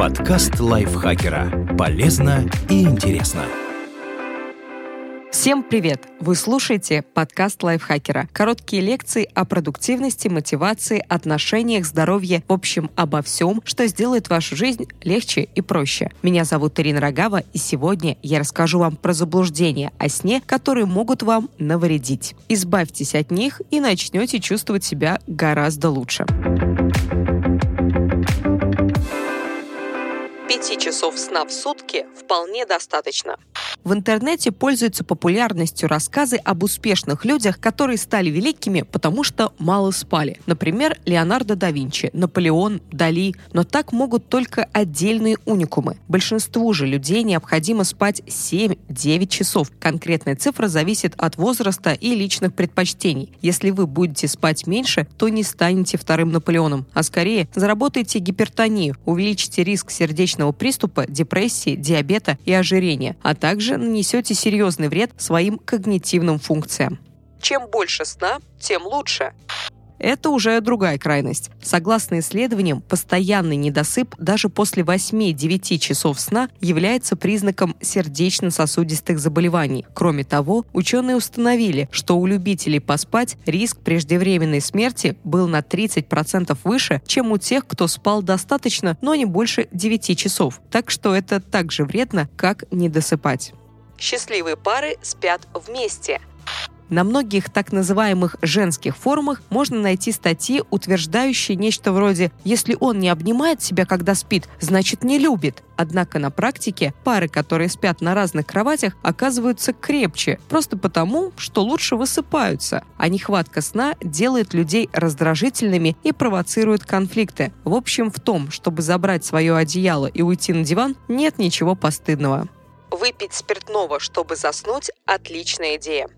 Подкаст лайфхакера. Полезно и интересно. Всем привет! Вы слушаете подкаст лайфхакера. Короткие лекции о продуктивности, мотивации, отношениях, здоровье, в общем, обо всем, что сделает вашу жизнь легче и проще. Меня зовут Ирина Рогава, и сегодня я расскажу вам про заблуждения о сне, которые могут вам навредить. Избавьтесь от них и начнете чувствовать себя гораздо лучше. 5 часов сна в сутки вполне достаточно. В интернете пользуются популярностью рассказы об успешных людях, которые стали великими, потому что мало спали. Например, Леонардо да Винчи, Наполеон, Дали. Но так могут только отдельные уникумы. Большинству же людей необходимо спать 7-9 часов. Конкретная цифра зависит от возраста и личных предпочтений. Если вы будете спать меньше, то не станете вторым Наполеоном, а скорее заработаете гипертонию, увеличите риск сердечного приступа, депрессии, диабета и ожирения, а также нанесете серьезный вред своим когнитивным функциям. Чем больше сна, тем лучше. Это уже другая крайность. Согласно исследованиям, постоянный недосып даже после 8-9 часов сна является признаком сердечно-сосудистых заболеваний. Кроме того, ученые установили, что у любителей поспать риск преждевременной смерти был на 30% выше, чем у тех, кто спал достаточно, но не больше 9 часов. Так что это так же вредно, как недосыпать. Счастливые пары спят вместе. На многих так называемых женских форумах можно найти статьи, утверждающие нечто вроде «если он не обнимает себя, когда спит, значит не любит». Однако на практике пары, которые спят на разных кроватях, оказываются крепче, просто потому, что лучше высыпаются. А нехватка сна делает людей раздражительными и провоцирует конфликты. В общем, в том, чтобы забрать свое одеяло и уйти на диван, нет ничего постыдного. Выпить спиртного, чтобы заснуть – отличная идея.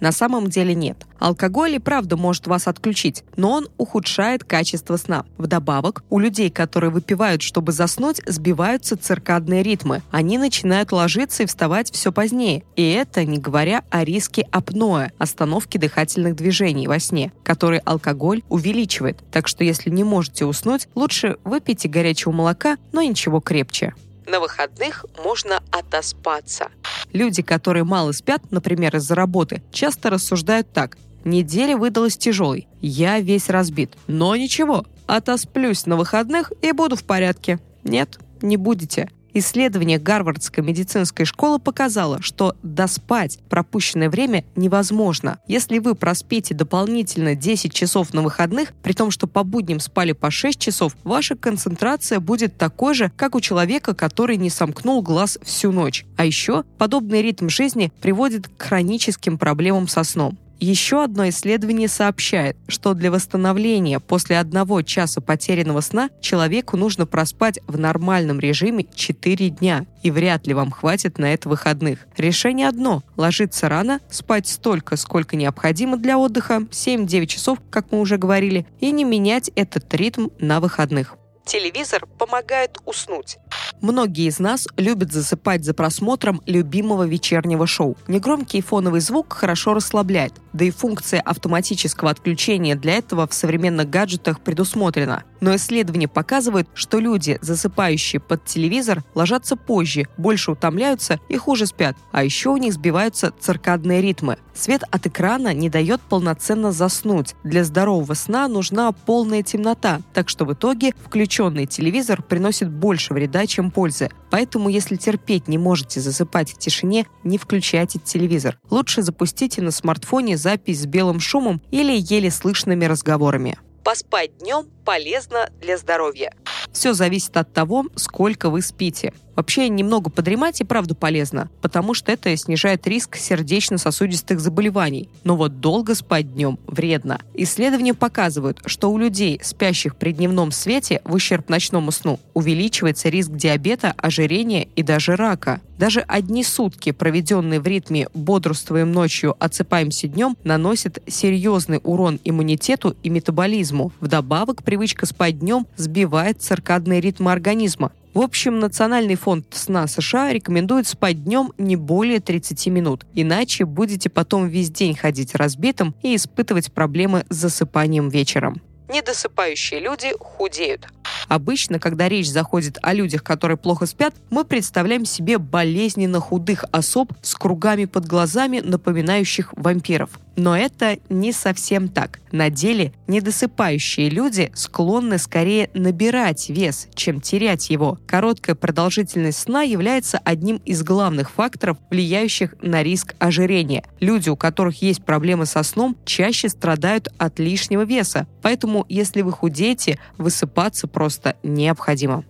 На самом деле нет. Алкоголь и правда может вас отключить, но он ухудшает качество сна. Вдобавок, у людей, которые выпивают, чтобы заснуть, сбиваются циркадные ритмы. Они начинают ложиться и вставать все позднее. И это не говоря о риске апноэ, остановки дыхательных движений во сне, который алкоголь увеличивает. Так что если не можете уснуть, лучше выпейте горячего молока, но ничего крепче. На выходных можно отоспаться. Люди, которые мало спят, например, из-за работы, часто рассуждают так. Неделя выдалась тяжелой. Я весь разбит. Но ничего, отосплюсь на выходных и буду в порядке. Нет, не будете. Исследование Гарвардской медицинской школы показало, что доспать пропущенное время невозможно. Если вы проспите дополнительно 10 часов на выходных, при том, что по будням спали по 6 часов, ваша концентрация будет такой же, как у человека, который не сомкнул глаз всю ночь. А еще подобный ритм жизни приводит к хроническим проблемам со сном. Еще одно исследование сообщает, что для восстановления после одного часа потерянного сна человеку нужно проспать в нормальном режиме 4 дня, и вряд ли вам хватит на это выходных. Решение одно – ложиться рано, спать столько, сколько необходимо для отдыха, 7-9 часов, как мы уже говорили, и не менять этот ритм на выходных. Телевизор помогает уснуть. Многие из нас любят засыпать за просмотром любимого вечернего шоу. Негромкий фоновый звук хорошо расслабляет, да и функция автоматического отключения для этого в современных гаджетах предусмотрена. Но исследования показывают, что люди, засыпающие под телевизор, ложатся позже, больше утомляются и хуже спят. А еще у них сбиваются циркадные ритмы. Свет от экрана не дает полноценно заснуть. Для здорового сна нужна полная темнота, так что в итоге включенный телевизор приносит больше вреда, чем пользы. Поэтому, если терпеть не можете засыпать в тишине, не включайте телевизор. Лучше запустите на смартфоне запись с белым шумом или еле слышными разговорами. Поспать днем полезно для здоровья. Все зависит от того, сколько вы спите. Вообще немного подремать и правда полезно, потому что это снижает риск сердечно-сосудистых заболеваний. Но вот долго спать днем вредно. Исследования показывают, что у людей, спящих при дневном свете в ущерб ночному сну, увеличивается риск диабета, ожирения и даже рака. Даже одни сутки, проведенные в ритме «бодрствуем ночью, отсыпаемся днем», наносят серьезный урон иммунитету и метаболизму. Вдобавок, привычка спать днем сбивает циркадные ритмы организма, в общем, Национальный фонд сна США рекомендует спать днем не более 30 минут, иначе будете потом весь день ходить разбитым и испытывать проблемы с засыпанием вечером. Недосыпающие люди худеют. Обычно, когда речь заходит о людях, которые плохо спят, мы представляем себе болезненно худых особ с кругами под глазами, напоминающих вампиров. Но это не совсем так. На деле недосыпающие люди склонны скорее набирать вес, чем терять его. Короткая продолжительность сна является одним из главных факторов, влияющих на риск ожирения. Люди, у которых есть проблемы со сном, чаще страдают от лишнего веса. Поэтому, если вы худеете, высыпаться просто необходимо.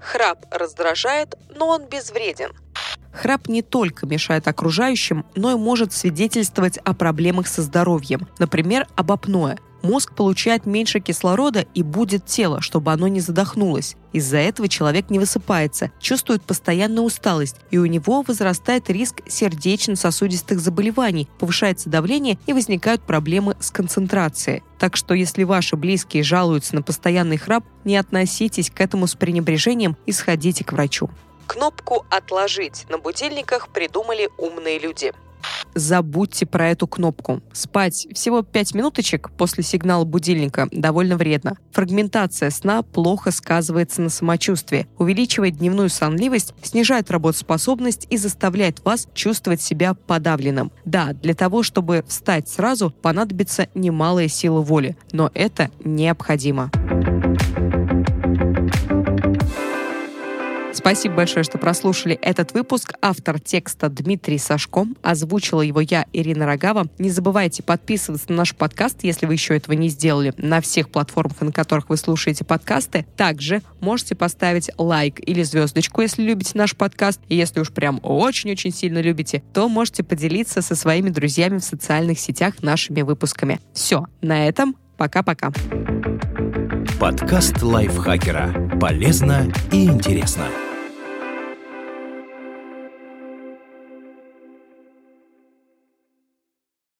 Храп раздражает, но он безвреден. Храп не только мешает окружающим, но и может свидетельствовать о проблемах со здоровьем, например, об апное. Мозг получает меньше кислорода и будет тело, чтобы оно не задохнулось. Из-за этого человек не высыпается, чувствует постоянную усталость, и у него возрастает риск сердечно-сосудистых заболеваний, повышается давление и возникают проблемы с концентрацией. Так что если ваши близкие жалуются на постоянный храп, не относитесь к этому с пренебрежением и сходите к врачу. Кнопку «Отложить» на будильниках придумали умные люди. Забудьте про эту кнопку. Спать всего 5 минуточек после сигнала будильника довольно вредно. Фрагментация сна плохо сказывается на самочувствии, увеличивает дневную сонливость, снижает работоспособность и заставляет вас чувствовать себя подавленным. Да, для того, чтобы встать сразу, понадобится немалая сила воли, но это необходимо. Спасибо большое, что прослушали этот выпуск. Автор текста Дмитрий Сашко. Озвучила его я, Ирина Рогава. Не забывайте подписываться на наш подкаст, если вы еще этого не сделали, на всех платформах, на которых вы слушаете подкасты. Также можете поставить лайк или звездочку, если любите наш подкаст. И если уж прям очень-очень сильно любите, то можете поделиться со своими друзьями в социальных сетях нашими выпусками. Все, на этом пока-пока. Подкаст лайфхакера. Полезно и интересно.